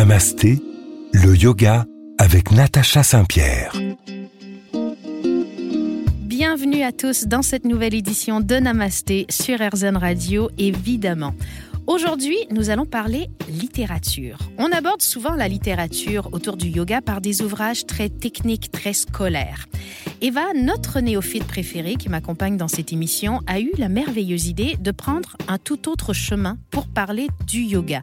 Namasté, le yoga avec Natacha Saint-Pierre. Bienvenue à tous dans cette nouvelle édition de Namasté sur RZN Radio, évidemment. Aujourd'hui, nous allons parler littérature. On aborde souvent la littérature autour du yoga par des ouvrages très techniques, très scolaires. Eva, notre néophyte préférée qui m'accompagne dans cette émission, a eu la merveilleuse idée de prendre un tout autre chemin pour parler du yoga.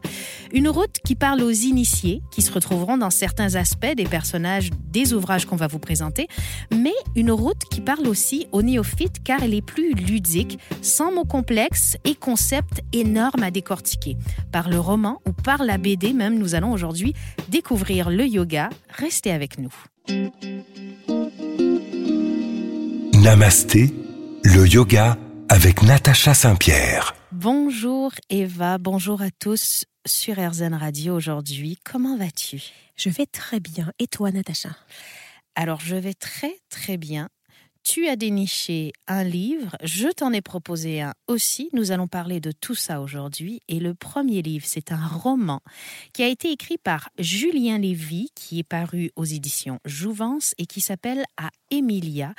Une route qui parle aux initiés, qui se retrouveront dans certains aspects des personnages des ouvrages qu'on va vous présenter, mais une route qui parle aussi aux néophytes car elle est plus ludique, sans mots complexes et concepts énormes à décortiquer. Par le roman ou par la BD même, nous allons aujourd'hui découvrir le yoga. Restez avec nous. Namasté, le yoga avec Natacha Saint-Pierre. Bonjour Eva, bonjour à tous sur RZN Radio aujourd'hui. Comment vas-tu? Je vais très bien. Et toi, Natacha? Alors, je vais très très bien tu as déniché un livre, je t'en ai proposé un aussi. Nous allons parler de tout ça aujourd'hui. Et le premier livre, c'est un roman qui a été écrit par Julien Lévy, qui est paru aux éditions Jouvence et qui s'appelle À Emilia.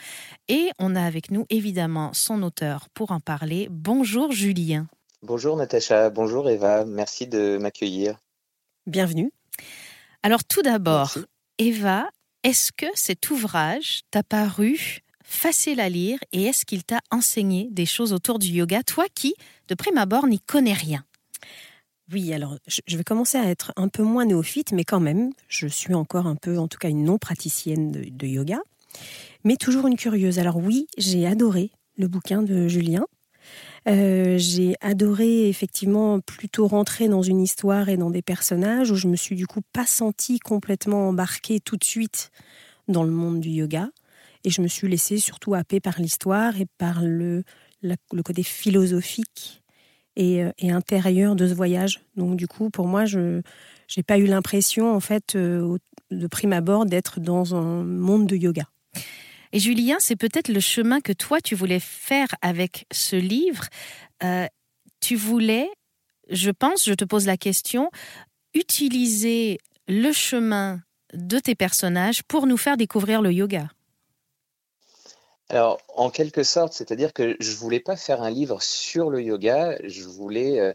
Et on a avec nous évidemment son auteur pour en parler. Bonjour Julien. Bonjour Natacha, bonjour Eva, merci de m'accueillir. Bienvenue. Alors tout d'abord, Eva, est-ce que cet ouvrage t'a paru facile à lire et est-ce qu'il t'a enseigné des choses autour du yoga, toi qui, de prime abord, n'y connais rien oui, alors je vais commencer à être un peu moins néophyte, mais quand même, je suis encore un peu, en tout cas, une non-praticienne de, yoga, mais toujours une curieuse. Alors oui, j'ai adoré le bouquin de Julien. Euh, j'ai adoré effectivement plutôt rentrer dans une histoire et dans des personnages où je me suis du coup pas sentie complètement embarquée tout de suite dans le monde du yoga. Et je me suis laissée surtout happer par l'histoire et par le, le côté philosophique et, euh, et, intérieur de ce voyage. Donc du coup, pour moi, je n'ai pas eu l'impression, en fait, euh, de prime abord, d'être dans un monde de yoga. Et Julien, c'est peut-être le chemin que toi, tu voulais faire avec ce livre. Euh, tu voulais, je pense, je te pose la question, utiliser le chemin de tes personnages pour nous faire découvrir le yoga. Alors, en quelque sorte, c'est-à-dire que je voulais pas faire un livre sur le yoga, je voulais euh,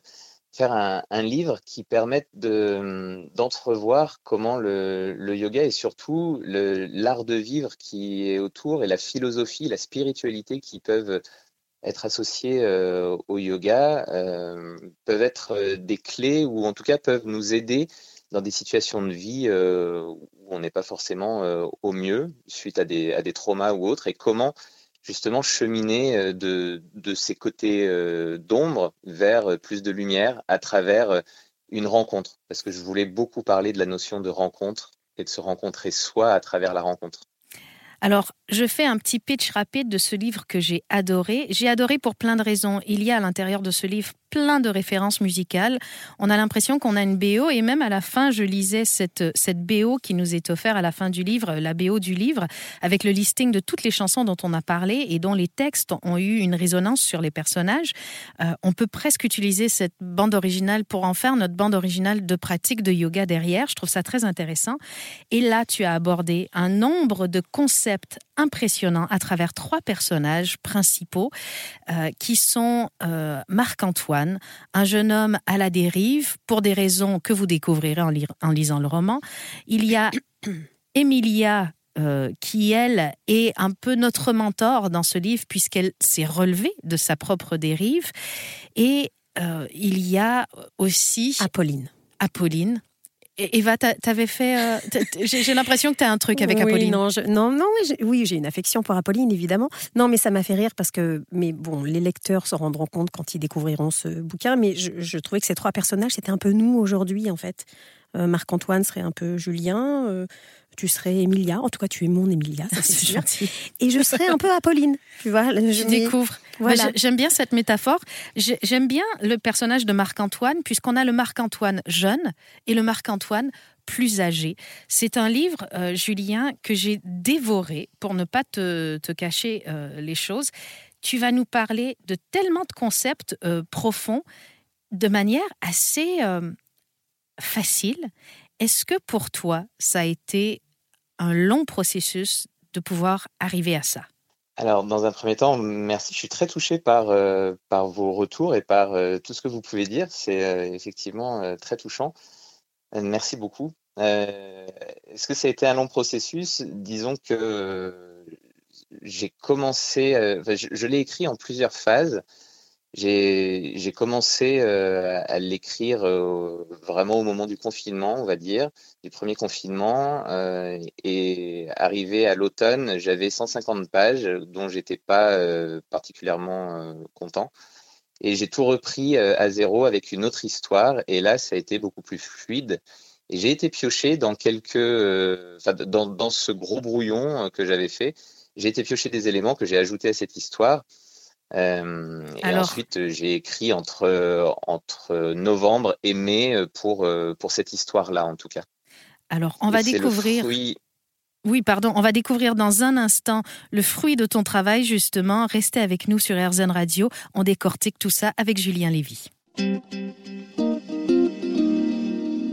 faire un, livre qui permette d'entrevoir comment le, yoga et surtout l'art de vivre qui est autour et la philosophie, la spiritualité qui peuvent être associés euh, au yoga euh, peuvent être des clés ou en tout cas peuvent nous aider dans des situations de vie où on n'est pas forcément euh, au mieux suite à des, à des traumas ou autres, et comment justement cheminer euh, de, de ces côtés d'ombre vers plus de lumière à travers une rencontre. Parce que je voulais beaucoup parler de la notion de rencontre et de se rencontrer soi à travers la rencontre. Alors, je fais un petit pitch rapide de ce livre que j'ai adoré. J'ai adoré pour plein de raisons. Il y a à l'intérieur de ce livre plein de références musicales. On a l'impression qu'on a une BO et même à la fin, je lisais cette, cette BO qui nous est offerte à la fin du livre, la BO du livre, avec le listing de toutes les chansons dont on a parlé et dont les textes ont eu une résonance sur les personnages. Euh, on peut presque utiliser cette bande originale pour en faire notre bande originale de pratique de yoga derrière. Je trouve ça très intéressant. Et là, tu as abordé un nombre de concepts impressionnants à travers trois personnages principaux euh, qui sont euh, Marc-Antoine, un jeune homme à la dérive pour des raisons que vous découvrirez en, lisant le roman. Il y a Emilia euh, qui, elle, est un peu notre mentor dans ce livre, puisqu'elle s'est relevée de sa propre dérive. Et euh, il y a aussi... Apolline. Apolline, Eva, t'avais fait. Euh, j'ai l'impression que tu as un truc avec Apolline. Non, non, non, oui, j'ai une affection pour Apolline, évidemment. Non, mais ça m'a fait rire parce que, mais bon, les lecteurs se rendront compte quand ils découvriront ce bouquin. Mais je, trouvais que ces trois personnages, c'était un peu nous aujourd'hui, en fait. Euh, Marc-Antoine serait un peu Julien. Euh, tu serais Emilia. En tout cas, tu es mon Emilia, ça c'est Gentil. Et je serais un peu Apolline. Tu vois, je découvre. Voilà. J'aime bien cette métaphore. J'aime bien le personnage de Marc-Antoine, puisqu'on a le Marc-Antoine jeune et le Marc-Antoine plus âgé. C'est un livre, euh, Julien, que j'ai dévoré pour ne pas te, cacher euh, les choses. Tu vas nous parler de tellement de concepts euh, profonds de manière assez facile Est-ce que pour toi, ça a été un long processus de pouvoir arriver à ça alors, dans un premier temps, merci. Je suis très touché par, euh, par vos retours et par euh, tout ce que vous pouvez dire. C'est euh, effectivement très touchant. merci beaucoup. Est-ce que ça a été un long processus? Disons que j'ai commencé, je, je l'ai écrit en plusieurs phases. J'ai commencé euh, à l'écrire euh, vraiment au moment du confinement, on va dire, du premier confinement. Euh, et arrivé à l'automne, j'avais 150 pages dont j'étais pas particulièrement content. Et j'ai tout repris à zéro avec une autre histoire. Et là, ça a été beaucoup plus fluide. Et j'ai été pioché dans quelques, dans, dans ce gros brouillon que j'avais fait. J'ai été pioché des éléments que j'ai ajoutés à cette histoire. Euh, et ensuite, j'ai écrit entre, entre novembre et mai pour, pour cette histoire-là, en tout cas. Alors, on va découvrir. Oui, pardon, on va découvrir dans un instant le fruit de ton travail, justement. Restez avec nous sur RZN Radio. On décortique tout ça avec Julien Lévy.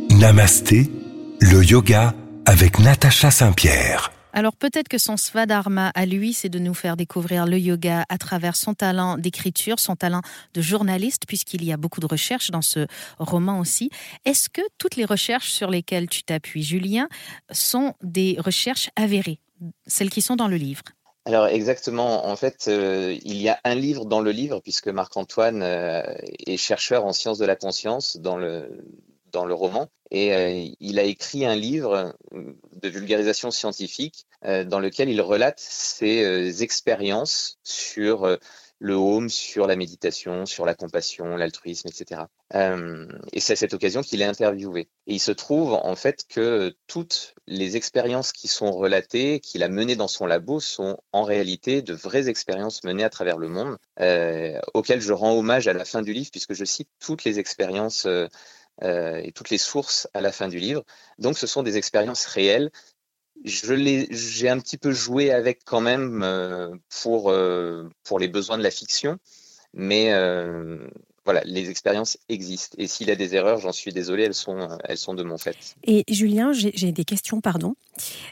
Namasté, le yoga avec Natacha Saint-Pierre. Alors peut-être que son svadharma à lui, c'est de nous faire découvrir le yoga à travers son talent d'écriture, son talent de journaliste, puisqu'il y a beaucoup de recherches dans ce roman aussi. Est-ce que toutes les recherches sur lesquelles tu t'appuies, Julien, sont des recherches avérées, celles qui sont dans le livre? Alors exactement, en fait, euh, il y a un livre dans le livre, puisque Marc-Antoine euh, est chercheur en sciences de la conscience dans le, dans le roman. Et euh, il a écrit un livre de vulgarisation scientifique euh, dans lequel il relate ses euh, expériences sur le home, sur la méditation, sur la compassion, l'altruisme, etc. et c'est à cette occasion qu'il est interviewé. Et il se trouve en fait que toutes les expériences qui sont relatées, qu'il a menées dans son labo, sont en réalité de vraies expériences menées à travers le monde, auxquelles je rends hommage à la fin du livre, puisque je cite toutes les expériences euh, et toutes les sources à la fin du livre. Donc ce sont des expériences réelles. Je j'ai un petit peu joué avec quand même euh, pour, euh, pour les besoins de la fiction, mais voilà, les expériences existent. Et s'il y a des erreurs, j'en suis désolé, elles sont, elles sont de mon fait. Et Julien, j'ai des questions, pardon.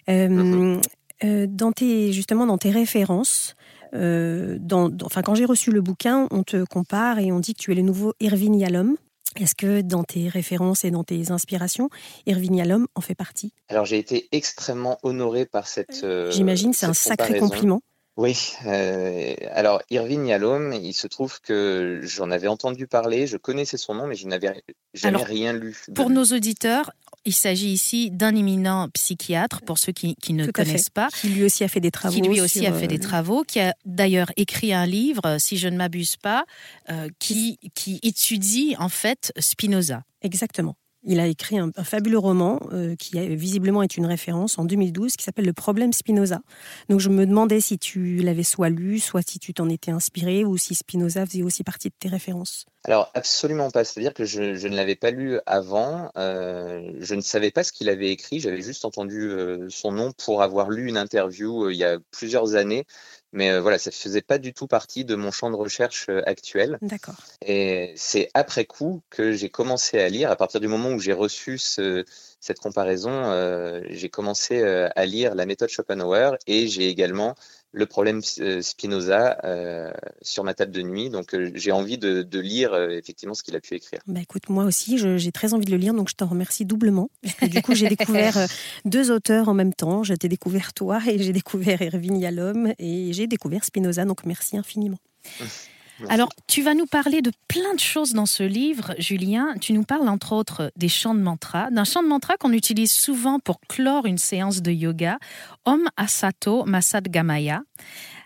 Mhm. dans tes, justement, dans tes références, dans, enfin, quand j'ai reçu le bouquin, on te compare et on dit que tu es le nouveau Irving Yalom. Est-ce que dans tes références et dans tes inspirations, Irving Yalom en fait partie? Alors j'ai été extrêmement honoré par cette. Euh, J'imagine, c'est un sacré compliment. Oui, euh, alors Irving Yalom, il se trouve que j'en avais entendu parler, je connaissais son nom, mais je n'avais jamais rien lu. Pour nos auditeurs, il s'agit ici d'un éminent psychiatre, pour ceux qui, ne connaissent pas. Qui lui aussi a fait des travaux. Qui lui aussi a fait des euh, travaux, qui a d'ailleurs écrit un livre, si je ne m'abuse pas, euh, qui, qui étudie en fait Spinoza. Exactement. Il a écrit un, fabuleux roman euh, qui visiblement est une référence en 2012 qui s'appelle Le problème Spinoza. Donc je me demandais si tu l'avais soit lu, soit si tu t'en étais inspiré ou si Spinoza faisait aussi partie de tes références. Alors absolument pas. C'est-à-dire que je, ne l'avais pas lu avant. Euh, je ne savais pas ce qu'il avait écrit. J'avais juste entendu euh, son nom pour avoir lu une interview il y a plusieurs années mais euh, voilà, ça ne faisait pas du tout partie de mon champ de recherche euh, actuel. D'accord. Et c'est après coup que j'ai commencé à lire. À partir du moment où j'ai reçu ce, cette comparaison, euh, j'ai commencé à lire la méthode Schopenhauer et j'ai également le problème euh, Spinoza euh, sur ma table de nuit. Donc euh, j'ai envie de, lire effectivement ce qu'il a pu écrire. Bah écoute, moi aussi, j'ai très envie de le lire, donc je t'en remercie doublement. du coup, j'ai découvert deux auteurs en même temps. J'ai découvert toi et j'ai découvert Irving Yalom et j'ai découvert Spinoza. Donc merci infiniment. Alors, tu vas nous parler de plein de choses dans ce livre, Julien. Tu nous parles entre autres des chants de mantra, d'un chant de mantra qu'on utilise souvent pour clore une séance de yoga, Om Asato Masad Gamaya.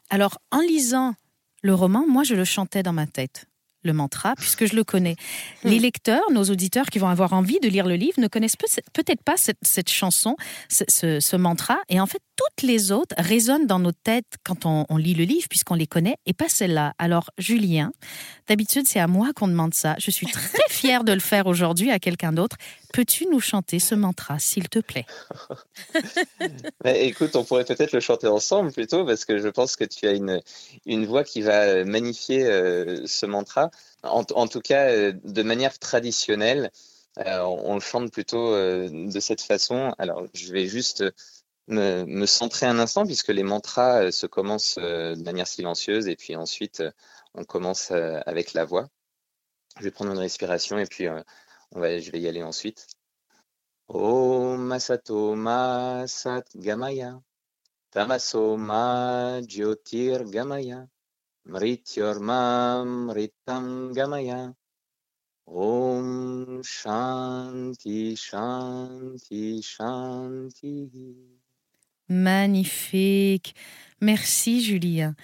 Alors, en lisant le roman, moi, je le chantais dans ma tête le mantra, puisque je le connais. Hmm. Les lecteurs, nos auditeurs qui vont avoir envie de lire le livre, ne connaissent peut-être pas cette, chanson, ce, mantra, et en fait, toutes les autres résonnent dans nos têtes quand on, lit le livre, puisqu'on les connaît, et pas celle-là. Alors, Julien, d'habitude, c'est à moi qu'on demande ça. Je suis très fière de le faire aujourd'hui à quelqu'un d'autre. Peux-tu nous chanter ce mantra, s'il te plaît? Écoute, on pourrait peut-être le chanter ensemble plutôt, parce que je pense que tu as une, une voix qui va magnifier euh, ce mantra. En, tout cas, euh, de manière traditionnelle, on le chante plutôt de cette façon. Alors, je vais juste me, centrer un instant puisque les mantras se commencent de manière silencieuse et puis ensuite on commence avec la voix. Je vais prendre une respiration et puis on va, je vais y aller ensuite. Om Masato Masat Gamaya Tamaso Ma Jyotir Gamaya Mrityorma Mritam Gamaya Om Shanti Shanti Shanti. Magnifique. Merci Julien.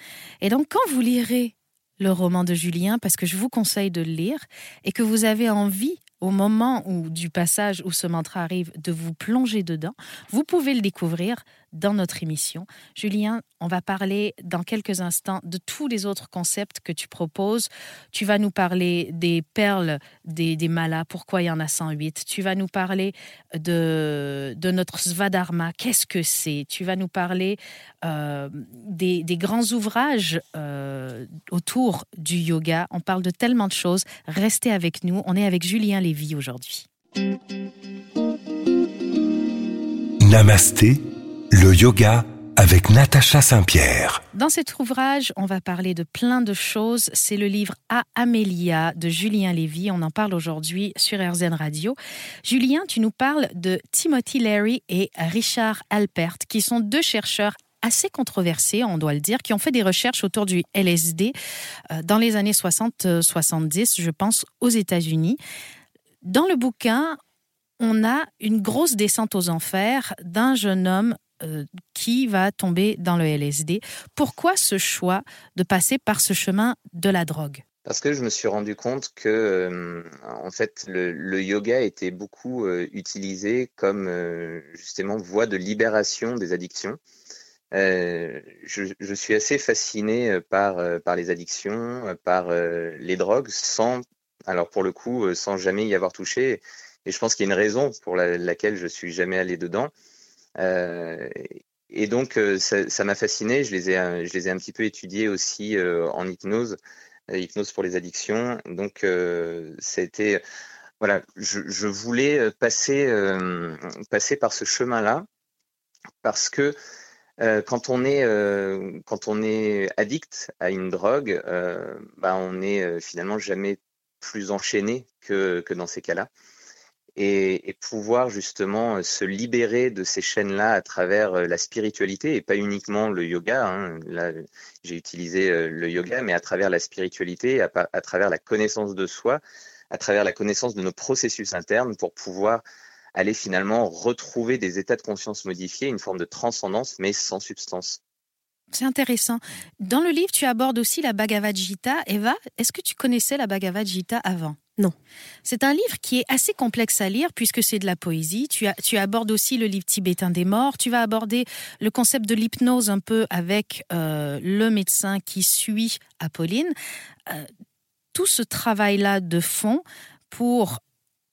Et donc quand vous lirez le roman de Julien, parce que je vous conseille de le lire, et que vous avez envie au moment où, du passage où ce mantra arrive, de vous plonger dedans, vous pouvez le découvrir dans notre émission. Julien, on va parler dans quelques instants de tous les autres concepts que tu proposes. Tu vas nous parler des perles des, malas, pourquoi il y en a 108. Tu vas nous parler de, de notre Svadharma, qu'est-ce que c'est? Tu vas nous parler euh, des, des, grands ouvrages euh, autour du yoga. On parle de tellement de choses. Restez avec nous. On est avec Julien Lévy aujourd'hui. Namasté le yoga avec Natacha Saint-Pierre. Dans cet ouvrage, on va parler de plein de choses. C'est le livre A Amélia de Julien Lévy. On en parle aujourd'hui sur RZN Radio. Julien, tu nous parles de Timothy Leary et Richard Alpert, qui sont deux chercheurs assez controversés, on doit le dire, qui ont fait des recherches autour du LSD euh, dans les années 60-70, je pense, aux États-Unis. Dans le bouquin, on a une grosse descente aux enfers d'un jeune homme euh, qui va tomber dans le LSD. Pourquoi ce choix de passer par ce chemin de la drogue? Parce que je me suis rendu compte que, euh, en fait, le, yoga était beaucoup euh, utilisé comme justement voie de libération des addictions. Je, suis assez fasciné par, par les addictions, par les drogues, sans, alors pour le coup, sans jamais y avoir touché. Et je pense qu'il y a une raison pour laquelle je suis jamais allé dedans. Euh, et donc, euh, ça m'a fasciné. Je les, ai, euh, je les ai un petit peu étudiés aussi en hypnose, hypnose pour les addictions. Donc, c'était voilà, je, voulais passer, passer par ce chemin-là parce que quand on est quand on est addict à une drogue, bah, on est finalement jamais plus enchaîné que, que dans ces cas-là et, pouvoir justement euh, se libérer de ces chaînes-là à travers euh, la spiritualité et pas uniquement le yoga. Hein. Là, j'ai utilisé euh, le yoga, mais à travers la spiritualité, à, à, travers la connaissance de soi, à travers la connaissance de nos processus internes pour pouvoir aller finalement retrouver des états de conscience modifiés, une forme de transcendance, mais sans substance. C'est intéressant. Dans le livre, tu abordes aussi la Bhagavad Gita. Eva, est-ce que tu connaissais la Bhagavad Gita avant? Non. C'est un livre qui est assez complexe à lire puisque c'est de la poésie. Tu, tu, abordes aussi le livre tibétain des morts. Tu vas aborder le concept de l'hypnose un peu avec euh, le médecin qui suit Apolline. Euh, tout ce travail-là de fond pour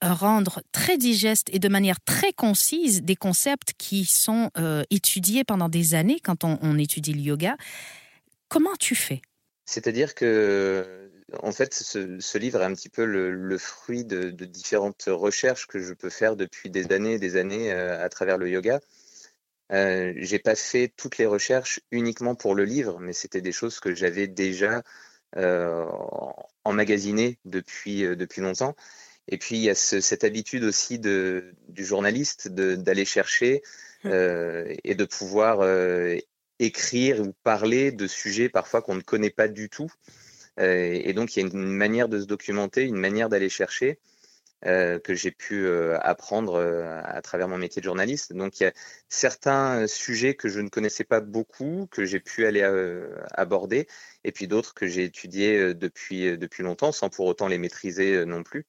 rendre très digeste et de manière très concise des concepts qui sont euh, étudiés pendant des années quand on, étudie le yoga. Comment tu fais? C'est-à-dire que, en fait, ce, livre est un petit peu le, fruit de, différentes recherches que je peux faire depuis des années et des années euh, à travers le yoga. Euh, j'ai pas fait toutes les recherches uniquement pour le livre, mais c'était des choses que j'avais déjà euh, emmagasinées depuis, depuis longtemps. Et puis il y a cette habitude aussi de, du journaliste d'aller chercher mmh. euh, et de pouvoir euh, écrire ou parler de sujets parfois qu'on ne connaît pas du tout. Euh, et donc il y a une manière de se documenter, une manière d'aller chercher. Euh, que j'ai pu euh, apprendre à travers mon métier de journaliste. Donc il y a certains sujets que je ne connaissais pas beaucoup, que j'ai pu aller aborder, et puis d'autres que j'ai étudiés depuis longtemps, sans pour autant les maîtriser non plus.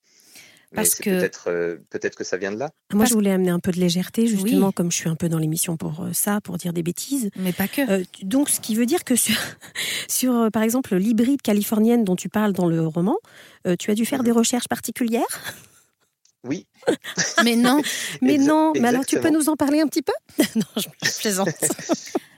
Parce que peut-être euh, peut-être que ça vient de là. Moi, je voulais amener un peu de légèreté, justement, comme je suis un peu dans l'émission pour euh, ça, pour dire des bêtises. Mais pas que. Euh, donc, ce qui veut dire que sur, sur par exemple, l'hybride californienne dont tu parles dans le roman, tu as dû faire des mhm. recherches particulières? Oui. mais non. Mais non. Mais alors, tu peux nous en parler un petit peu? Non, je, plaisante.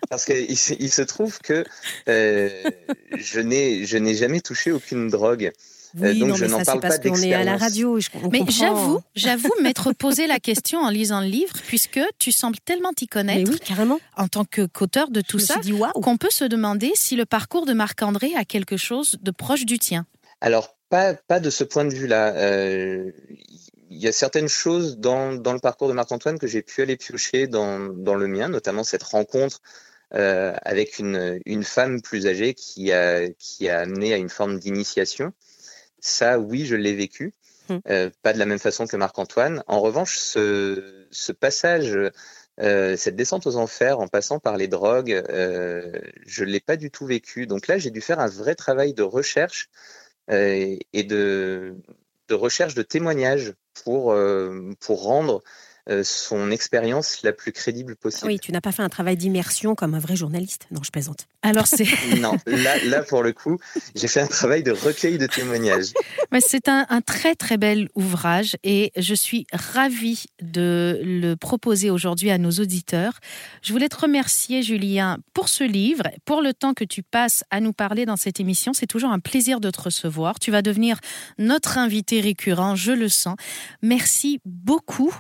Parce qu'il il se trouve que je n'ai jamais touché aucune drogue. Oui, donc non, je n'en parle parce qu'on est à la radio. mais j'avoue, j'avoue m'être posé la question en lisant le livre, puisque tu sembles tellement t'y connaître, oui, carrément. en tant qu'auteur de tout ça, qu'on peut se demander si le parcours de Marc-André a quelque chose de proche du tien. Alors, pas, pas de ce point de vue-là. Euh, il y a certaines choses dans, dans le parcours de Marc-Antoine que j'ai pu aller piocher dans, dans, le mien, notamment cette rencontre euh, avec une, une, femme plus âgée qui a, qui a amené à une forme d'initiation. Ça, oui, je l'ai vécu. Mmh. Euh, pas de la même façon que Marc-Antoine. En revanche, ce, ce passage, euh, cette descente aux enfers en passant par les drogues, euh, je ne l'ai pas du tout vécu. Donc là, j'ai dû faire un vrai travail de recherche et de, de recherche de témoignages pour, pour rendre son expérience la plus crédible possible. Oui, tu n'as pas fait un travail d'immersion comme un vrai journaliste. Non, je plaisante. Alors c'est non, là, là pour le coup, j'ai fait un travail de recueil de témoignages. Mais c'est un, un, très très bel ouvrage et je suis ravie de le proposer aujourd'hui à nos auditeurs. Je voulais te remercier Julien pour ce livre, pour le temps que tu passes à nous parler dans cette émission. C'est toujours un plaisir de te recevoir. Tu vas devenir notre invité récurrent, je le sens. Merci beaucoup.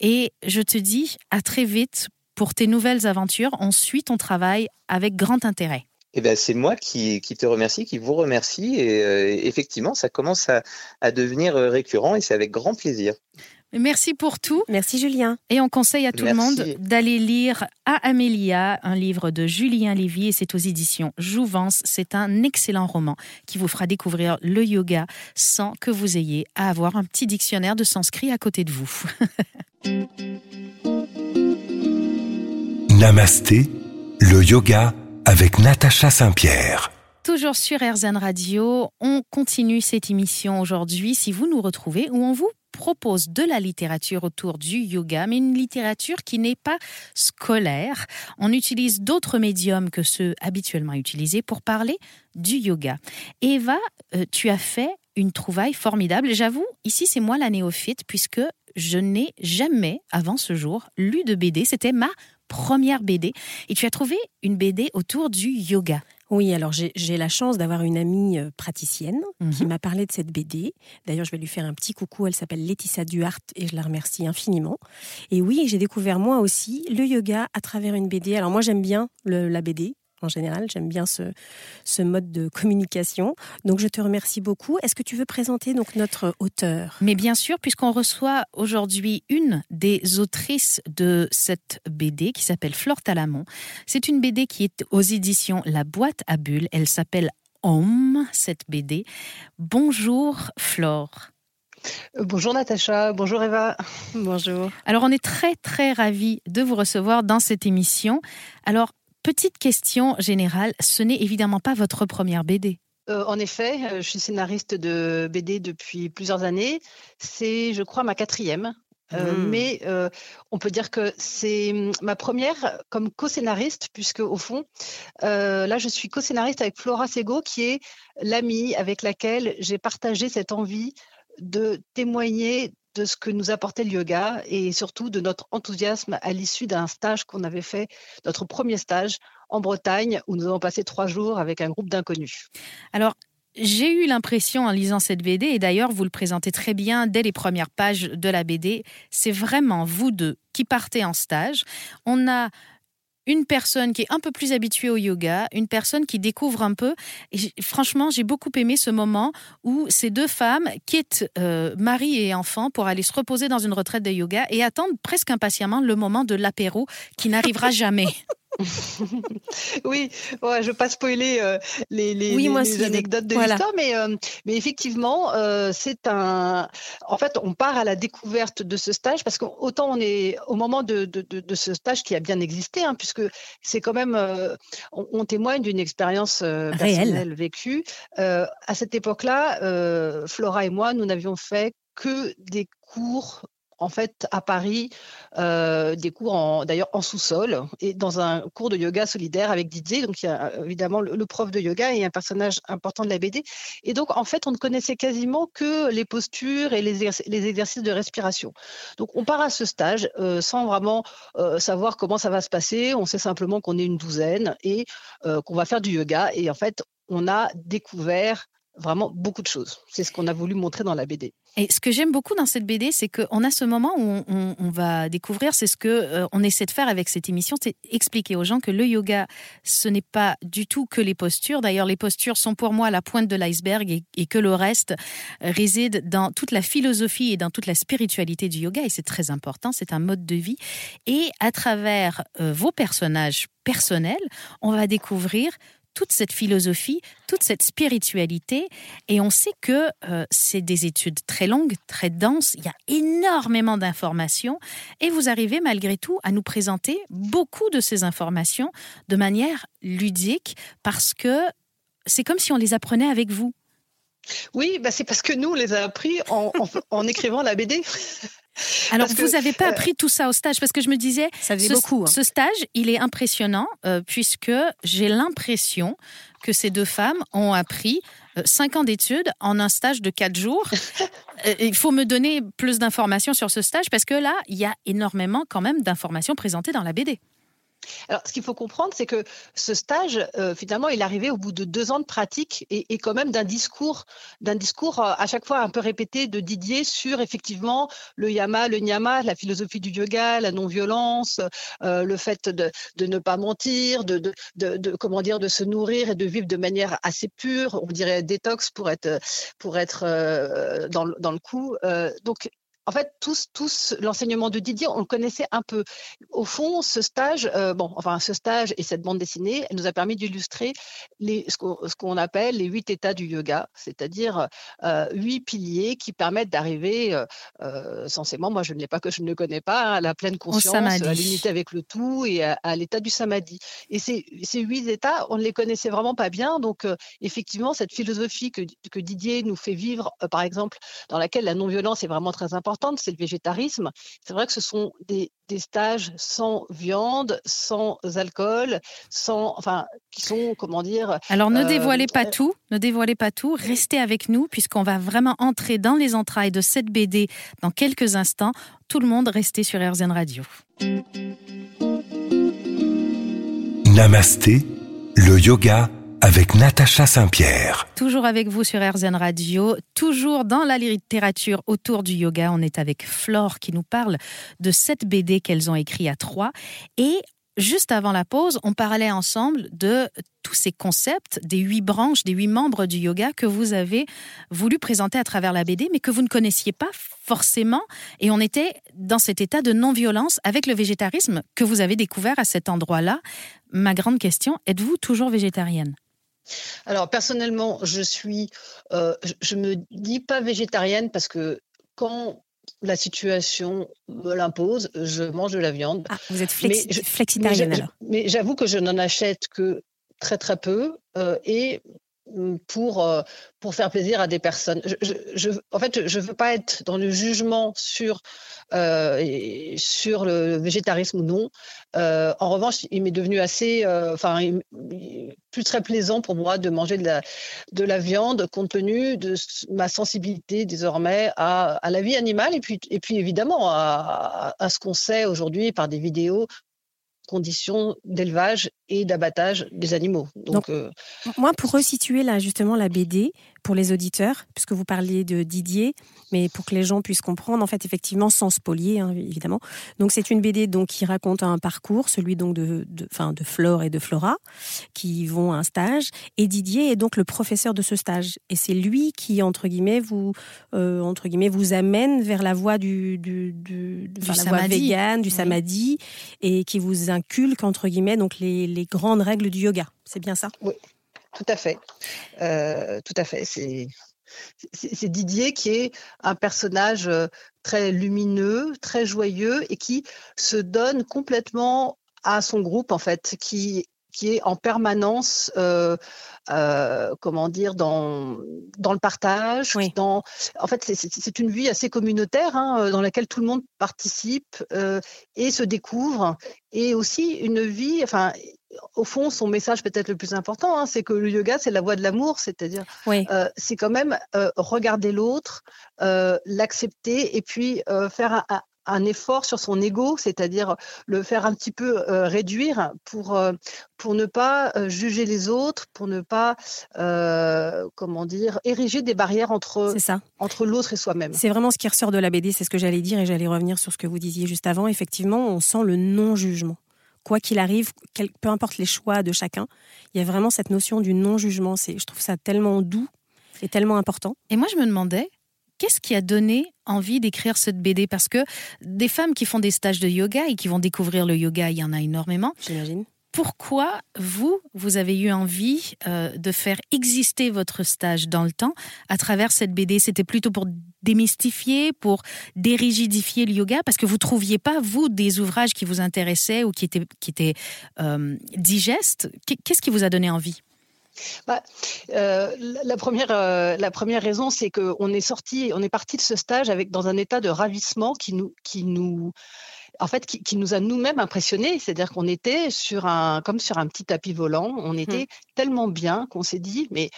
Et je te dis à très vite pour tes nouvelles aventures. On suit ton travail avec grand intérêt. Eh ben, c'est moi qui, qui, te remercie, qui vous remercie. Et euh, effectivement, ça commence à, à devenir euh, récurrent et c'est avec grand plaisir. Merci pour tout. Merci Julien. Et on conseille à tout le monde d'aller lire À Amélia, un livre de Julien Lévy et c'est aux éditions Jouvence. C'est un excellent roman qui vous fera découvrir le yoga sans que vous ayez à avoir un petit dictionnaire de sanskrit à côté de vous. Namasté, le yoga avec Natacha Saint-Pierre. Toujours sur RZN Radio, on continue cette émission aujourd'hui. Si vous nous retrouvez, où on vous propose de la littérature autour du yoga, mais une littérature qui n'est pas scolaire. On utilise d'autres médiums que ceux habituellement utilisés pour parler du yoga. Eva, euh, tu as fait une trouvaille formidable. J'avoue, ici c'est moi la néophyte puisque je n'ai jamais, avant ce jour, lu de BD. C'était ma première BD. Et tu as trouvé une BD autour du yoga. Oui, alors j'ai la chance d'avoir une amie euh, praticienne qui mhm. m'a parlé de cette BD. D'ailleurs, je vais lui faire un petit coucou. Elle s'appelle Laetitia Duhart et je la remercie infiniment. Et oui, j'ai découvert moi aussi le yoga à travers une BD. Alors moi, j'aime bien la BD en général. J'aime bien ce, ce mode de communication. Donc je te remercie beaucoup. Est-ce que tu veux présenter donc notre auteur? Mais bien sûr, puisqu'on reçoit aujourd'hui une des autrices de cette BD qui s'appelle Flore Talamon. C'est une BD qui est aux éditions La Boîte à Bulles. Elle s'appelle Homme, cette BD. Bonjour Flore. Euh, bonjour Natacha, bonjour Eva. Bonjour. Alors on est très très ravis de vous recevoir dans cette émission. Alors Petite question générale, ce n'est évidemment pas votre première BD. Euh, en effet, euh, je suis scénariste de BD depuis plusieurs années. C'est, je crois, ma quatrième. Euh, mmh. Mais on peut dire que c'est hum, ma première comme co-scénariste, puisque au fond, là, je suis co-scénariste avec Flora Sego, qui est l'amie avec laquelle j'ai partagé cette envie de témoigner de ce que nous apportait le yoga et surtout de notre enthousiasme à l'issue d'un stage qu'on avait fait, notre premier stage en Bretagne, où nous avons passé trois jours avec un groupe d'inconnus. Alors, j'ai eu l'impression en lisant cette BD, et d'ailleurs vous le présentez très bien dès les premières pages de la BD, c'est vraiment vous deux qui partez en stage. On a une personne qui est un peu plus habituée au yoga, une personne qui découvre un peu. Et franchement, j'ai beaucoup aimé ce moment où ces deux femmes quittent euh, mari et enfant pour aller se reposer dans une retraite de yoga et attendent presque impatiemment le moment de l'apéro qui n'arrivera jamais. oui, ouais, je ne veux pas spoiler euh, les, les, anecdotes de l'histoire, mais, euh, mais effectivement, euh, c'est un. En fait, on part à la découverte de ce stage parce qu'autant on est au moment de, de, de, ce stage qui a bien existé, hein, puisque c'est quand même. On, témoigne d'une expérience personnelle vécue. à cette époque-là, Flora et moi, nous n'avions fait que des cours en fait à Paris euh, des cours d'ailleurs en sous-sol et dans un cours de yoga solidaire avec Didier. Donc il y a euh, évidemment le, prof de yoga et un personnage important de la BD. Et donc en fait on ne connaissait quasiment que les postures et les, exercices de respiration. Donc on part à ce stage euh, sans vraiment savoir comment ça va se passer. On sait simplement qu'on est une douzaine et qu'on va faire du yoga. Et en fait on a découvert vraiment beaucoup de choses. C'est ce qu'on a voulu montrer dans la BD. Et ce que j'aime beaucoup dans cette BD, c'est qu'on a ce moment où on, va découvrir, c'est ce que euh, on essaie de faire avec cette émission, c'est expliquer aux gens que le yoga, ce n'est pas du tout que les postures. D'ailleurs, les postures sont pour moi la pointe de l'iceberg et, que le reste euh, réside dans toute la philosophie et dans toute la spiritualité du yoga. Et c'est très important, c'est un mode de vie. Et à travers euh, vos personnages personnels, on va découvrir toute cette philosophie, toute cette spiritualité. Et on sait que euh, c'est des études très longues, très denses, il y a énormément d'informations. Et vous arrivez malgré tout à nous présenter beaucoup de ces informations de manière ludique parce que c'est comme si on les apprenait avec vous. Oui, bah c'est parce que nous, on les a appris en écrivant la BD. Alors, vous n'avez pas euh, appris tout ça au stage parce que je me disais, ça ce, beaucoup, hein. ce stage, il est impressionnant euh, puisque j'ai l'impression que ces deux femmes ont appris euh, cinq ans d'études en un stage de quatre jours. il faut me donner plus d'informations sur ce stage parce que là, il y a énormément quand même d'informations présentées dans la BD. Alors, ce qu'il faut comprendre, c'est que ce stage, euh, finalement, il arrivé au bout de deux ans de pratique et, quand même d'un discours, d'un discours euh, à chaque fois un peu répété de Didier sur effectivement le yama, le nyama, la philosophie du yoga, la non-violence, euh, le fait de, ne pas mentir, de, de, comment dire, de se nourrir et de vivre de manière assez pure, on dirait détox pour être pour être dans, dans le coup. donc en fait, tous, tous l'enseignement de Didier, on le connaissait un peu. Au fond, ce stage, euh, bon, enfin, ce stage et cette bande dessinée, elle nous a permis d'illustrer les, ce qu'on appelle les huit états du yoga, c'est-à-dire euh, huit piliers qui permettent d'arriver, euh, euh censément, moi je ne l'ai pas que je ne le connais pas, hein, à la pleine conscience, à l'unité avec le tout et à, l'état du samadhi. Et ces, ces huit états, on ne les connaissait vraiment pas bien, donc effectivement, cette philosophie que, que Didier nous fait vivre, par exemple, dans laquelle la non-violence est vraiment très importante, c'est le végétarisme. C'est vrai que ce sont des, stages sans viande, sans alcool, sans, enfin, qui sont, comment dire. Alors ne dévoilez pas euh, tout, ne dévoilez pas tout. Restez avec nous puisqu'on va vraiment entrer dans les entrailles de cette BD dans quelques instants. Tout le monde, restez sur RZN Radio. Namasté, le yoga avec Natacha Saint-Pierre. Toujours avec vous sur RZN Radio, toujours dans la littérature autour du yoga. On est avec Flore qui nous parle de cette BD qu'elles ont écrit à trois. Et juste avant la pause, on parlait ensemble de tous ces concepts, des huit branches, des huit membres du yoga que vous avez voulu présenter à travers la BD, mais que vous ne connaissiez pas forcément. Et on était dans cet état de non-violence avec le végétarisme que vous avez découvert à cet endroit-là. Ma grande question, êtes-vous toujours végétarienne? Alors personnellement, je suis, euh, je, me dis pas végétarienne parce que quand la situation me l'impose, je mange de la viande. Ah, vous êtes flexitarienne alors. Mais j'avoue que je n'en achète que très très peu euh, et pour, euh, pour faire plaisir à des personnes. En fait, je ne veux pas être dans le jugement sur euh, sur le végétarisme ou non. Euh, en revanche, il m'est devenu assez, enfin, plus très plaisant pour moi de manger de la, de la viande compte tenu de ma sensibilité désormais à, à la vie animale et puis, et puis évidemment à, à ce qu'on sait aujourd'hui par des vidéos conditions d'élevage et d'abattage des animaux. Donc, euh, moi, pour resituer là justement la BD pour les auditeurs, puisque vous parliez de Didier, mais pour que les gens puissent comprendre, en fait, effectivement, sans spolier, hein, évidemment. Donc, c'est une BD donc qui raconte un parcours, celui donc de, de, fin, de Flore et de Flora, qui vont à un stage, et Didier est donc le professeur de ce stage, et c'est lui qui entre guillemets vous euh, entre guillemets vous amène vers la voie du du, du, du la voie végane, du samadhi, et qui vous inculque entre guillemets donc les les grandes règles du yoga. C'est bien ça? Oui, tout à fait. Euh, tout à fait. C'est c'est Didier qui est un personnage euh, très lumineux, très joyeux et qui se donne complètement à son groupe en fait, qui qui est en permanence, euh, euh, comment dire, dans, dans le partage. Dans, en fait, c'est une vie assez communautaire hein, dans laquelle tout le monde participe euh, et se découvre. Et aussi une vie, enfin, au fond, son message peut-être le plus important, hein, c'est que le yoga, c'est la voie de l'amour, c'est-à-dire, euh, c'est quand même euh, regarder l'autre, euh, l'accepter et puis faire un effort sur son ego, c'est-à-dire le faire un petit peu réduire pour, pour ne pas juger les autres, pour ne pas, comment dire, ériger des barrières entre, entre l'autre et soi-même. C'est vraiment ce qui ressort de la BD, c'est ce que j'allais dire et j'allais revenir sur ce que vous disiez juste avant. Effectivement, on sent le non-jugement. Quoi qu'il arrive, peu importe les choix de chacun, il y a vraiment cette notion du non-jugement. Je trouve ça tellement doux et tellement important. Et moi, je me demandais, qu'est-ce qui a donné envie d'écrire cette BD Parce que des femmes qui font des stages de yoga et qui vont découvrir le yoga, il y en a énormément. J'imagine. Pourquoi vous, vous avez eu envie euh, de faire exister votre stage dans le temps à travers cette BD C'était plutôt pour démystifier, pour dérigidifier le yoga, parce que vous trouviez pas vous des ouvrages qui vous intéressaient ou qui étaient, euh, digestes? Qu'est-ce qui vous a donné envie? Bah, euh, la, première, la première raison, c'est qu'on est sorti, on est parti de ce stage avec dans un état de ravissement qui nous, qui nous, en fait, qui, nous a nous-mêmes impressionnés. C'est-à-dire qu'on était sur un, comme sur un petit tapis volant. On mmh. était tellement bien qu'on s'est dit, mais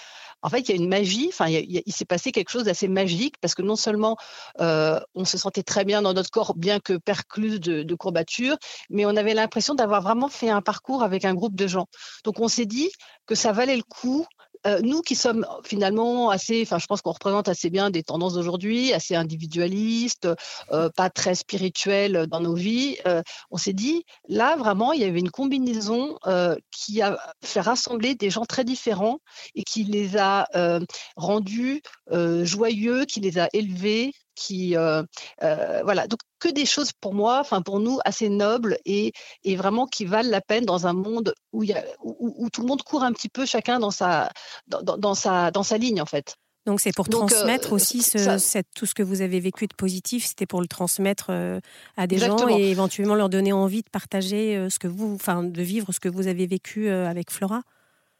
en fait, il y a une magie. Enfin, il, s'est passé quelque chose d'assez magique parce que non seulement euh, on se sentait très bien dans notre corps, bien que perclus de, de courbatures, mais on avait l'impression d'avoir vraiment fait un parcours avec un groupe de gens. Donc, on s'est dit que ça valait le coup euh, nous qui sommes finalement assez, enfin je pense qu'on représente assez bien des tendances d'aujourd'hui, assez individualistes, euh, pas très spirituelles dans nos vies, euh, on s'est dit là vraiment il y avait une combinaison qui a fait rassembler des gens très différents et qui les a rendus joyeux, qui les a élevés, qui euh, euh, voilà. Donc que des choses pour moi enfin pour nous assez nobles et, et vraiment qui valent la peine dans un monde où, y a, où, tout le monde court un petit peu chacun dans sa dans, dans sa dans sa ligne en fait. Donc c'est pour transmettre euh, aussi ce, cette, tout ce que vous avez vécu de positif, c'était pour le transmettre à des gens et éventuellement leur donner envie de partager ce que vous, enfin de vivre ce que vous avez vécu avec Flora?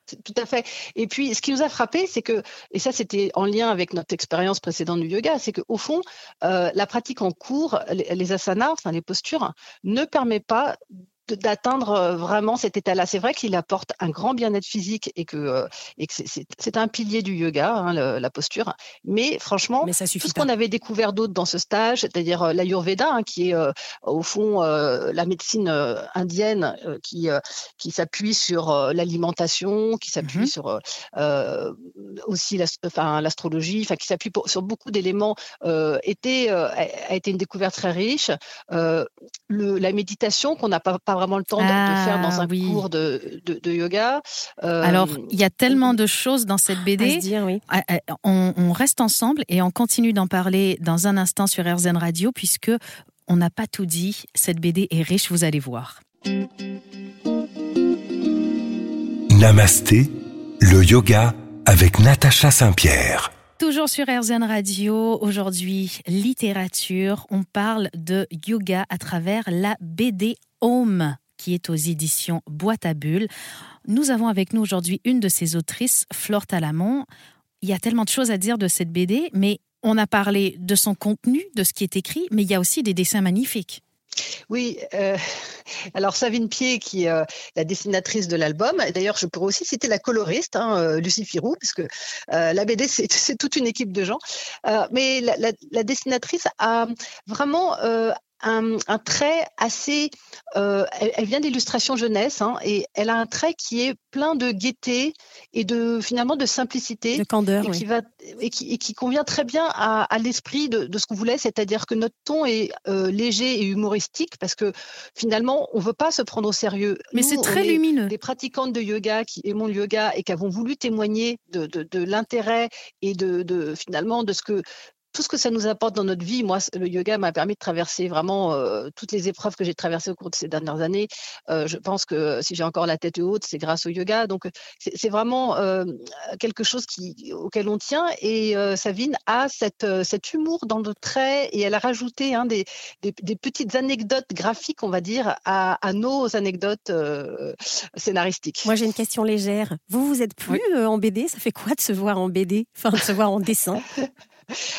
Tout à fait. Et puis, ce qui nous a frappé, c'est que, et ça, c'était en lien avec notre expérience précédente du yoga, c'est qu'au fond, euh, la pratique en cours, les, les asanas, enfin les postures, ne permet pas d'atteindre euh, vraiment cet état-là. C'est vrai qu'il apporte un grand bien-être physique et que, euh, et que c'est un pilier du yoga, hein, la posture. Mais franchement, tout ce qu'on avait découvert d'autre dans ce stage, c'est-à-dire euh, l'Ayurveda, hein, qui est au fond la médecine indienne qui, qui s'appuie sur l'alimentation, qui s'appuie mmh sur aussi l'astrologie, enfin, qui s'appuie sur beaucoup d'éléments, a été une découverte très riche. Le, la méditation qu'on n'a pas, pas vraiment le temps de, faire dans ah un cours de, yoga. Euh, Alors, il y a tellement de choses dans cette BD. oui. Ah, ah, on, reste ensemble et on continue d'en parler dans un instant sur RZN Radio, puisque on n'a pas tout dit. Cette BD est riche, vous allez voir. Namasté, le yoga avec Natacha Saint-Pierre. Toujours sur RZN Radio, aujourd'hui littérature, on parle de yoga à travers la BD Home qui est aux éditions Boîte à Bulles. Nous avons avec nous aujourd'hui une de ses autrices, Flore Talamont. Il y a tellement de choses à dire de cette BD, mais on a parlé de son contenu, de ce qui est écrit, mais il y a aussi des dessins magnifiques. Oui, euh, alors Savine Pied, qui est euh, la dessinatrice de l'album, d'ailleurs je pourrais aussi citer la coloriste, hein, euh, Lucie Firou, parce que la BD c'est toute une équipe de gens, mais la, la, dessinatrice a vraiment un, trait assez. Euh, elle, vient d'illustration jeunesse hein, et elle a un trait qui est plein de gaieté et de finalement de simplicité, de candeur, et qui va et qui, convient très bien à, l'esprit de, ce qu'on voulait, c'est-à-dire que notre ton est euh, léger et humoristique parce que finalement on veut pas se prendre au sérieux. Mais c'est très lumineux. Des pratiquantes de yoga qui aimons le yoga et qui avons voulu témoigner de, de l'intérêt et de, de finalement de ce que tout ce que ça nous apporte dans notre vie. Moi, le yoga m'a permis de traverser vraiment euh, toutes les épreuves que j'ai traversées au cours de ces dernières années. Euh, je pense que si j'ai encore la tête haute, c'est grâce au yoga. Donc, c'est vraiment euh, quelque chose qui, auquel on tient. Et Savine a cette, cet humour dans le trait et elle a rajouté hein, des, des, des, petites anecdotes graphiques, on va dire, à, à nos anecdotes scénaristiques. Moi, j'ai une question légère. Vous, vous êtes plus en BD Ça fait quoi de se voir en BD Enfin, de se voir en dessin?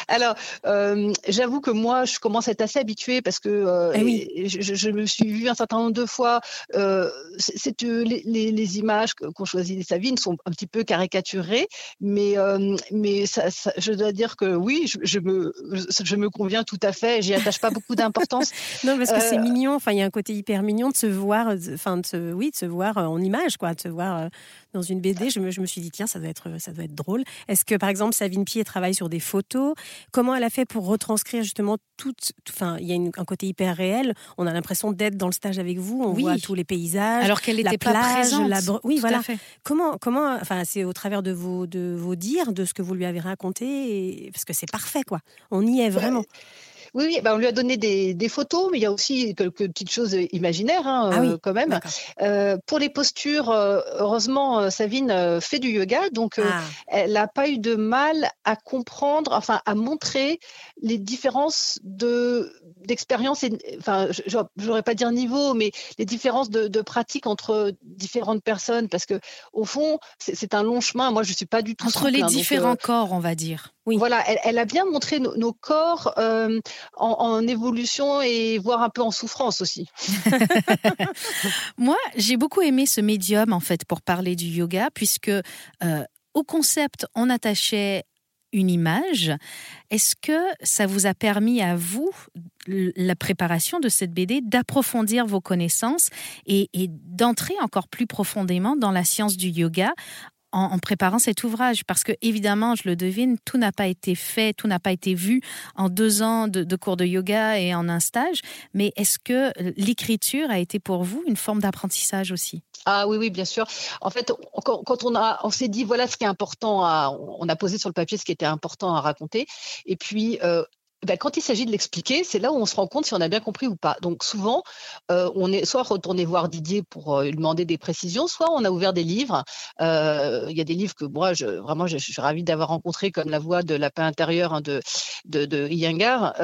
Alors, euh, j'avoue que moi, je commence à être assez habituée parce que euh, eh je, me suis vue un certain nombre de fois. Euh, c'est, les, images qu'on choisit de Savine sont un petit peu caricaturées, mais, mais ça, je dois dire que oui, je, me, je me conviens tout à fait. J'y attache pas beaucoup d'importance. non, parce que c'est mignon. Enfin, il y a un côté hyper mignon de se voir, enfin, de oui, de se voir en image, quoi, de se voir dans une BD. Je me, je me suis dit tiens, ça doit être, ça doit être drôle. Est-ce que par exemple, Savine Pied travaille sur des photos? Comment elle a fait pour retranscrire justement tout Enfin, il y a un côté hyper réel. On a l'impression d'être dans le stage avec vous. On voit tous les paysages. Alors qu'elle n'était pas présente. La... Oui, voilà. Comment, comment Enfin, c'est au travers de vos, de vos dires, de ce que vous lui avez raconté, parce que c'est parfait, quoi. On y est vraiment. Oui, oui ben on lui a donné des, des, photos, mais il y a aussi quelques petites choses imaginaires hein, ah euh, quand même. Euh, pour les postures, euh, heureusement, Savine fait du yoga, donc ah. elle n'a pas eu de mal à comprendre, enfin à montrer les différences de d'expérience, enfin, j'aurais pas dire niveau, mais les différences de, de pratique entre différentes personnes, parce que au fond, c'est un long chemin. Moi, je suis pas du tout entre les hein, différents corps, on va dire. Oui. Voilà, elle, a bien montré nos corps euh, en, évolution et voire un peu en souffrance aussi. Moi, j'ai beaucoup aimé ce médium en fait pour parler du yoga, puisque euh, au concept on attachait une image. Est-ce que ça vous a permis à vous, la préparation de cette BD, d'approfondir vos connaissances et d'entrer encore plus profondément dans la science du yoga en, préparant cet ouvrage Parce que, évidemment, je le devine, tout n'a pas été fait, tout n'a pas été vu en deux ans de, cours de yoga et en un stage. Mais est-ce que l'écriture a été pour vous une forme d'apprentissage aussi? Ah oui, oui, bien sûr. En fait, quand, on a, on s'est dit voilà ce qui est important à, on a posé sur le papier ce qui était important à raconter, et puis euh, ben, quand il s'agit de l'expliquer, c'est là où on se rend compte si on a bien compris ou pas. Donc souvent, euh, on est soit retourné voir Didier pour euh, lui demander des précisions, soit on a ouvert des livres. Euh, il y a des livres que moi, vraiment, je, suis ravie d'avoir rencontré, comme La Voix de lapin intérieur hein, de, de, de Iyengar.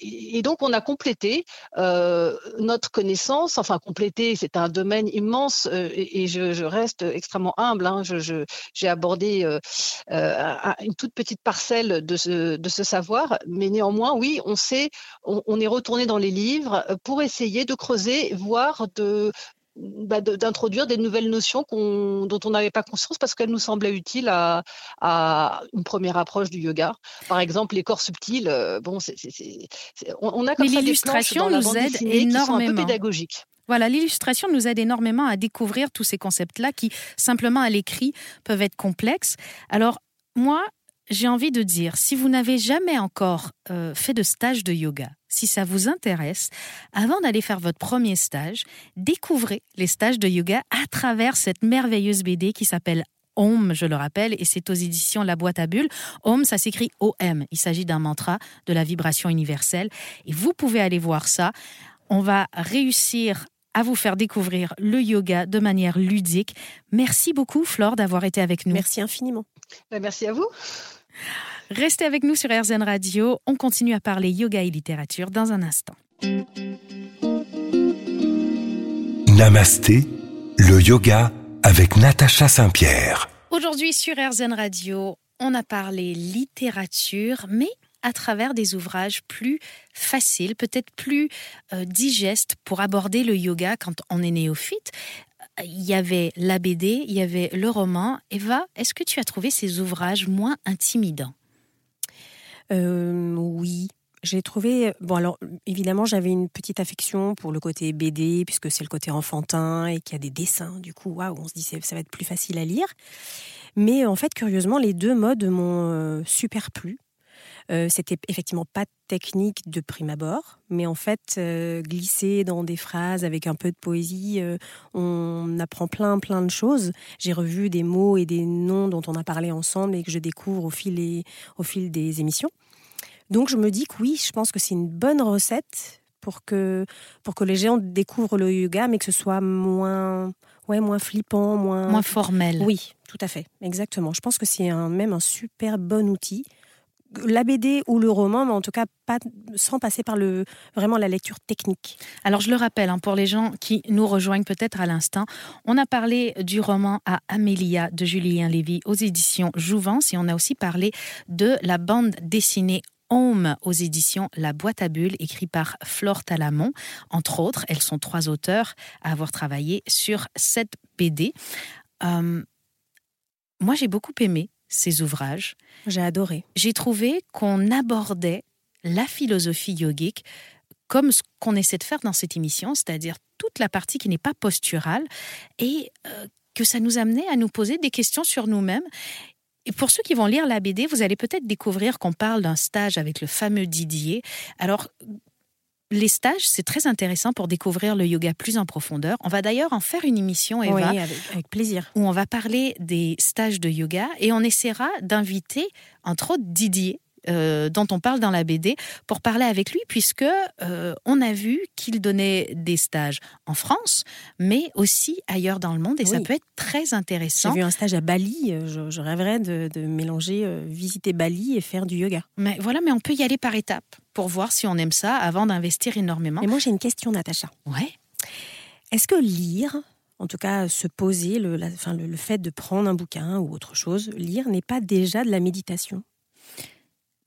et donc, on a complété notre connaissance. Enfin, complété, c'est un domaine immense et, je, reste extrêmement humble. Hein. J'ai abordé une toute petite parcelle de ce, de ce savoir, mais néanmoins, néanmoins, oui, on sait, on, est retourné dans les livres euh, pour essayer de creuser, voire de, bah, d'introduire des nouvelles notions dont on n'avait pas conscience parce qu'elles nous semblaient utiles à, une première approche du yoga. Par exemple, les corps subtils. Euh, bon, on, a comme ça l'illustration nous aide énormément. Voilà, l'illustration nous aide énormément à découvrir tous ces concepts-là qui, simplement à l'écrit, peuvent être complexes. Alors, moi, j'ai envie de dire, si vous n'avez jamais encore euh, fait de stage de yoga, si ça vous intéresse, avant d'aller faire votre premier stage, découvrez les stages de yoga à travers cette merveilleuse BD qui s'appelle Om, je le rappelle, et c'est aux éditions La Boîte à Bulles. Om, ça s'écrit OM. Il s'agit d'un mantra de la vibration universelle. Et vous pouvez aller voir ça. On va réussir à vous faire découvrir le yoga de manière ludique. Merci beaucoup, Flore, d'avoir été avec nous. Merci infiniment. Ben, merci à vous. Restez avec nous sur RZN Radio. On continue à parler yoga et littérature dans un instant. Namasté, le yoga avec Natacha Saint-Pierre. Aujourd'hui sur RZN Radio, on a parlé littérature, mais à travers des ouvrages plus faciles, peut-être plus euh, digestes pour aborder le yoga quand on est néophyte il y avait la BD, il y avait le roman. Eva, est-ce que tu as trouvé ces ouvrages moins intimidants? Euh, Oui. J'ai trouvé. Bon, alors, évidemment, j'avais une petite affection pour le côté BD, puisque c'est le côté enfantin et qu'il y a des dessins. Du coup, waouh, on se dit ça va être plus facile à lire. Mais en fait, curieusement, les deux modes m'ont euh, super plu. Euh, c'était effectivement pas technique de prime abord, mais en fait, euh, glisser dans des phrases avec un peu de poésie, euh, on apprend plein, plein de choses. J'ai revu des mots et des noms dont on a parlé ensemble et que je découvre au fil, au fil des émissions. Donc je me dis que oui, je pense que c'est une bonne recette pour que, pour que les gens découvrent le yoga, mais que ce soit moins, ouais, moins flippant, moins... Moins formel. Oui, tout à fait, exactement. Je pense que c'est un, même un super bon outil la BD ou le roman, mais en tout cas pas sans passer par le vraiment la lecture technique. Alors je le rappelle hein, pour les gens qui nous rejoignent peut-être à l'instant, on a parlé du roman à Amélia de Julien Lévy aux éditions Jouvence et on a aussi parlé de la bande dessinée Home aux éditions La Boîte à Bulles, écrit par Flore Talamont. Entre autres, elles sont trois auteurs à avoir travaillé sur cette BD. Euh, moi, j'ai beaucoup aimé ces ouvrages. J'ai adoré. J'ai trouvé qu'on abordait la philosophie yogique comme ce qu'on essaie de faire dans cette émission, c'est-à-dire toute la partie qui n'est pas posturale, et euh, que ça nous amenait à nous poser des questions sur nous-mêmes. Et pour ceux qui vont lire la BD, vous allez peut-être découvrir qu'on parle d'un stage avec le fameux Didier. Alors, les stages, c'est très intéressant pour découvrir le yoga plus en profondeur. On va d'ailleurs en faire une émission, Eva. Oui, avec, plaisir. Où on va parler des stages de yoga et on essaiera d'inviter, entre autres, Didier, euh, dont on parle dans la BD pour parler avec lui puisque euh, on a vu qu'il donnait des stages en France mais aussi ailleurs dans le monde et ça peut être très intéressant. J'ai vu un stage à Bali, euh, je, rêverais de, mélanger visiter Bali et faire du yoga. Mais voilà, mais on peut y aller par étapes pour voir si on aime ça avant d'investir énormément. Et moi j'ai une question Natacha. Ouais. Est-ce que lire en tout cas se poser, le, le fait de prendre un bouquin ou autre chose, lire n'est pas déjà de la méditation?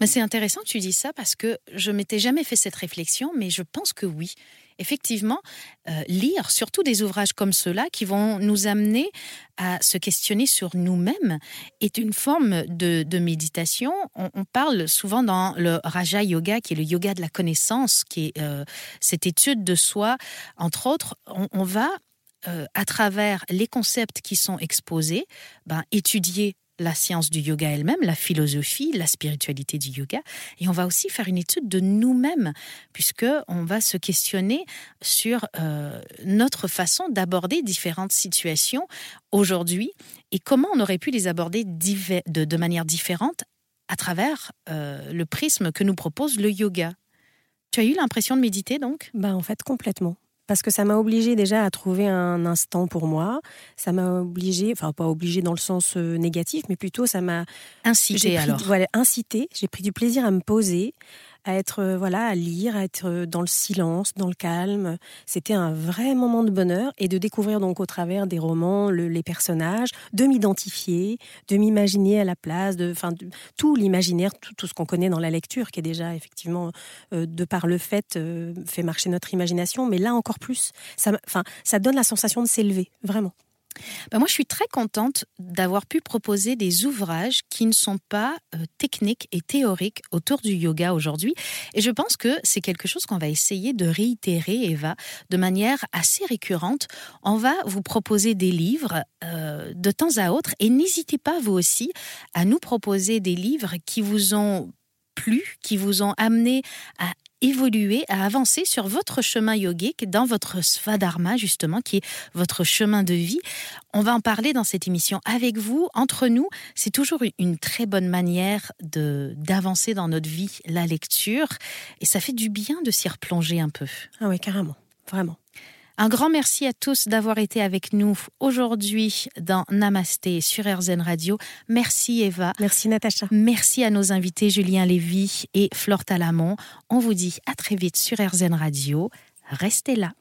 C'est intéressant que tu dis ça parce que je m'étais jamais fait cette réflexion, mais je pense que oui. Effectivement, euh, lire surtout des ouvrages comme ceux-là qui vont nous amener à se questionner sur nous-mêmes est une forme de, méditation. On, parle souvent dans le Raja Yoga, qui est le yoga de la connaissance, qui est euh, cette étude de soi. Entre autres, on, va euh, à travers les concepts qui sont exposés, ben, étudier la science du yoga elle-même, la philosophie, la spiritualité du yoga, et on va aussi faire une étude de nous-mêmes, puisque on va se questionner sur euh, notre façon d'aborder différentes situations aujourd'hui et comment on aurait pu les aborder de, manière différente à travers euh, le prisme que nous propose le yoga. Tu as eu l'impression de méditer donc? Bah, En fait, complètement parce que ça m'a obligé déjà à trouver un instant pour moi. Ça m'a obligé, enfin pas obligé dans le sens euh, négatif, mais plutôt ça m'a incité alors. Voilà, incité. J'ai pris du plaisir à me poser, à être euh, voilà, à lire, à être euh, dans le silence, dans le calme. C'était un vrai moment de bonheur et de découvrir donc au travers des romans les personnages, de m'identifier, de m'imaginer à la place, de, enfin, tout l'imaginaire, tout, ce qu'on connaît dans la lecture, qui est déjà effectivement euh, de par le fait fait marcher notre imagination, mais là encore plus, ça, enfin, ça donne la sensation de s'élever, vraiment. Ben, moi, je suis très contente d'avoir pu proposer des ouvrages qui ne sont pas euh, techniques et théoriques autour du yoga aujourd'hui. Et je pense que c'est quelque chose qu'on va essayer de réitérer, Eva, de manière assez récurrente. On va vous proposer des livres euh, de temps à autre et n'hésitez pas, vous aussi, à nous proposer des livres qui vous ont plu, qui vous ont amené à évoluer, à avancer sur votre chemin yogique, dans votre svadharma justement, qui est votre chemin de vie. On va en parler dans cette émission avec vous, entre nous. C'est toujours une très bonne manière de d'avancer dans notre vie, la lecture, et ça fait du bien de s'y replonger un peu. Ah oui, carrément, vraiment. Un grand merci à tous d'avoir été avec nous aujourd'hui dans Namasté sur RZN Radio. Merci Eva. Merci Natacha. Merci à nos invités Julien Lévy et Flore Talamont. On vous dit à très vite sur RZN Radio. Restez là.